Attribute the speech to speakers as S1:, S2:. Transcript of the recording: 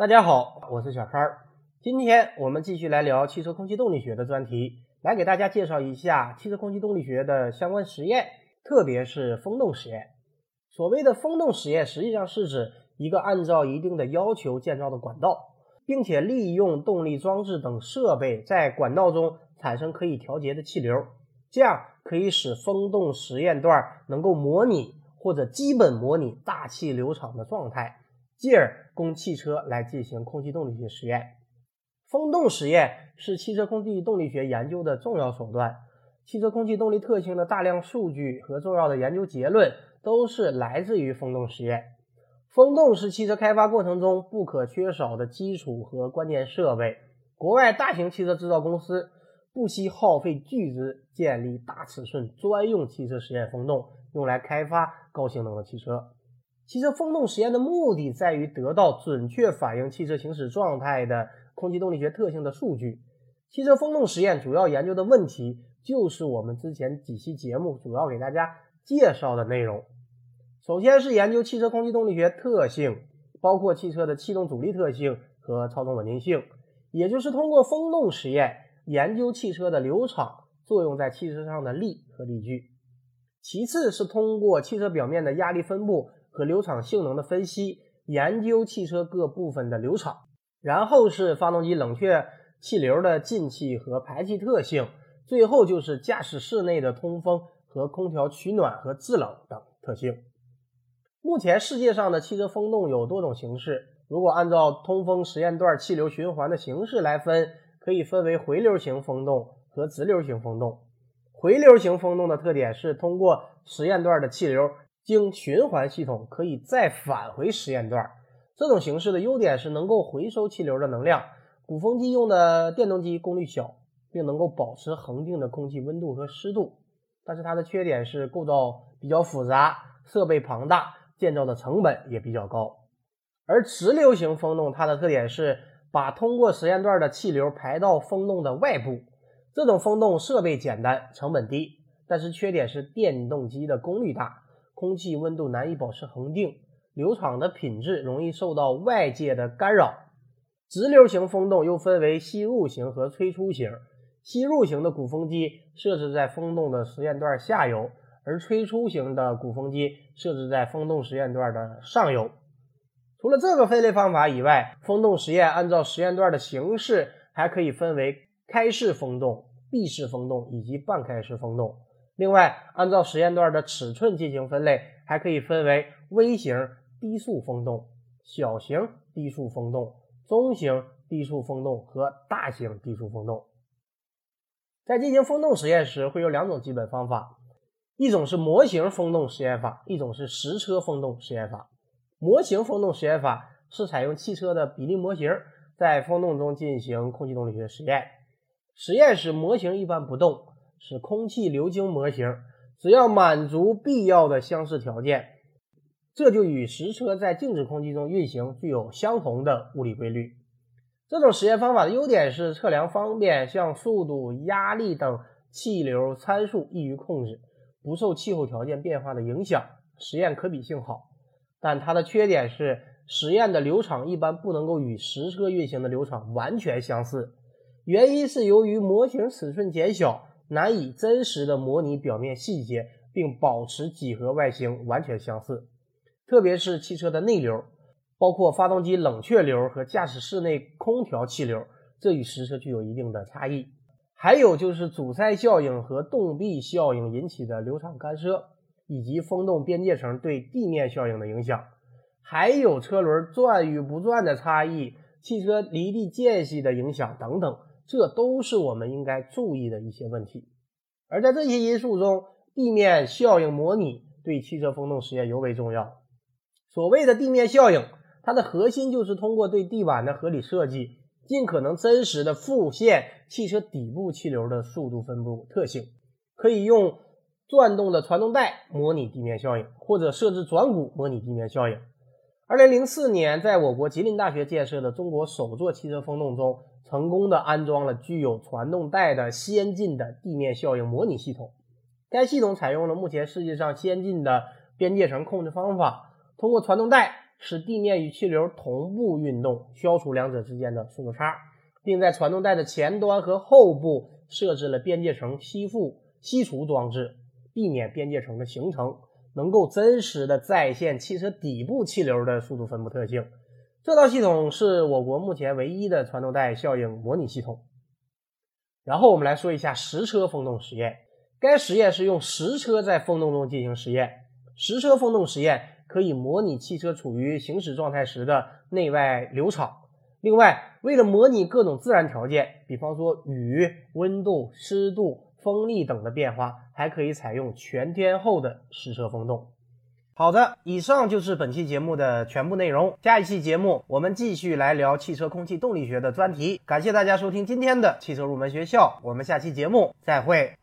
S1: 大家好，我是小川儿。今天我们继续来聊汽车空气动力学的专题，来给大家介绍一下汽车空气动力学的相关实验，特别是风洞实验。所谓的风洞实验，实际上是指一个按照一定的要求建造的管道，并且利用动力装置等设备在管道中产生可以调节的气流，这样可以使风洞实验段能够模拟或者基本模拟大气流场的状态，继而供汽车来进行空气动力学实验。风洞实验是汽车空气动力学研究的重要手段，汽车空气动力特性的大量数据和重要的研究结论。都是来自于风洞实验。风洞是汽车开发过程中不可缺少的基础和关键设备。国外大型汽车制造公司不惜耗费巨资建立大尺寸专用汽车实验风洞，用来开发高性能的汽车。汽车风洞实验的目的在于得到准确反映汽车行驶状态的空气动力学特性的数据。汽车风洞实验主要研究的问题，就是我们之前几期节目主要给大家。介绍的内容，首先是研究汽车空气动力学特性，包括汽车的气动阻力特性和操纵稳定性，也就是通过风洞实验研究汽车的流场作用在汽车上的力和力矩。其次是通过汽车表面的压力分布和流场性能的分析，研究汽车各部分的流场。然后是发动机冷却气流的进气和排气特性，最后就是驾驶室内的通风。和空调取暖和制冷等特性。目前世界上的汽车风洞有多种形式。如果按照通风实验段气流循环的形式来分，可以分为回流型风洞和直流型风洞。回流型风洞的特点是通过实验段的气流经循环系统可以再返回实验段。这种形式的优点是能够回收气流的能量。鼓风机用的电动机功率小，并能够保持恒定的空气温度和湿度。但是它的缺点是构造比较复杂，设备庞大，建造的成本也比较高。而直流型风洞，它的特点是把通过实验段的气流排到风洞的外部。这种风洞设备简单，成本低，但是缺点是电动机的功率大，空气温度难以保持恒定，流场的品质容易受到外界的干扰。直流型风洞又分为吸入型和吹出型。吸入型的鼓风机设置在风洞的实验段下游，而吹出型的鼓风机设置在风洞实验段的上游。除了这个分类方法以外，风洞实验按照实验段的形式还可以分为开式风洞、闭式风洞以及半开式风洞。另外，按照实验段的尺寸进行分类，还可以分为微型低速风洞、小型低速风洞、中型低速风洞和大型低速风洞。在进行风洞实验时，会有两种基本方法，一种是模型风洞实验法，一种是实车风洞实验法。模型风洞实验法是采用汽车的比例模型，在风洞中进行空气动力学实验。实验时模型一般不动，是空气流经模型，只要满足必要的相似条件，这就与实车在静止空气中运行具有相同的物理规律。这种实验方法的优点是测量方便，像速度、压力等气流参数易于控制，不受气候条件变化的影响，实验可比性好。但它的缺点是实验的流场一般不能够与实车运行的流场完全相似，原因是由于模型尺寸减小，难以真实的模拟表面细节，并保持几何外形完全相似，特别是汽车的内流。包括发动机冷却流和驾驶室内空调气流，这与实车具有一定的差异。还有就是阻塞效应和动壁效应引起的流场干涉，以及风洞边界层对地面效应的影响，还有车轮转与不转的差异、汽车离地间隙的影响等等，这都是我们应该注意的一些问题。而在这些因素中，地面效应模拟对汽车风洞实验尤为重要。所谓的地面效应。它的核心就是通过对地板的合理设计，尽可能真实的复现汽车底部气流的速度分布特性。可以用转动的传动带模拟地面效应，或者设置转鼓模拟地面效应。二零零四年，在我国吉林大学建设的中国首座汽车风洞中，成功的安装了具有传动带的先进的地面效应模拟系统。该系统采用了目前世界上先进的边界层控制方法，通过传动带。使地面与气流同步运动，消除两者之间的速度差，并在传动带的前端和后部设置了边界层吸附吸除装置，避免边界层的形成，能够真实的再现汽车底部气流的速度分布特性。这套系统是我国目前唯一的传动带效应模拟系统。然后我们来说一下实车风洞实验。该实验是用实车在风洞中进行实验。实车风洞实验可以模拟汽车处于行驶状态时的内外流场。另外，为了模拟各种自然条件，比方说雨、温度、湿度、风力等的变化，还可以采用全天候的试车风洞。好的，以上就是本期节目的全部内容。下一期节目我们继续来聊汽车空气动力学的专题。感谢大家收听今天的汽车入门学校，我们下期节目再会。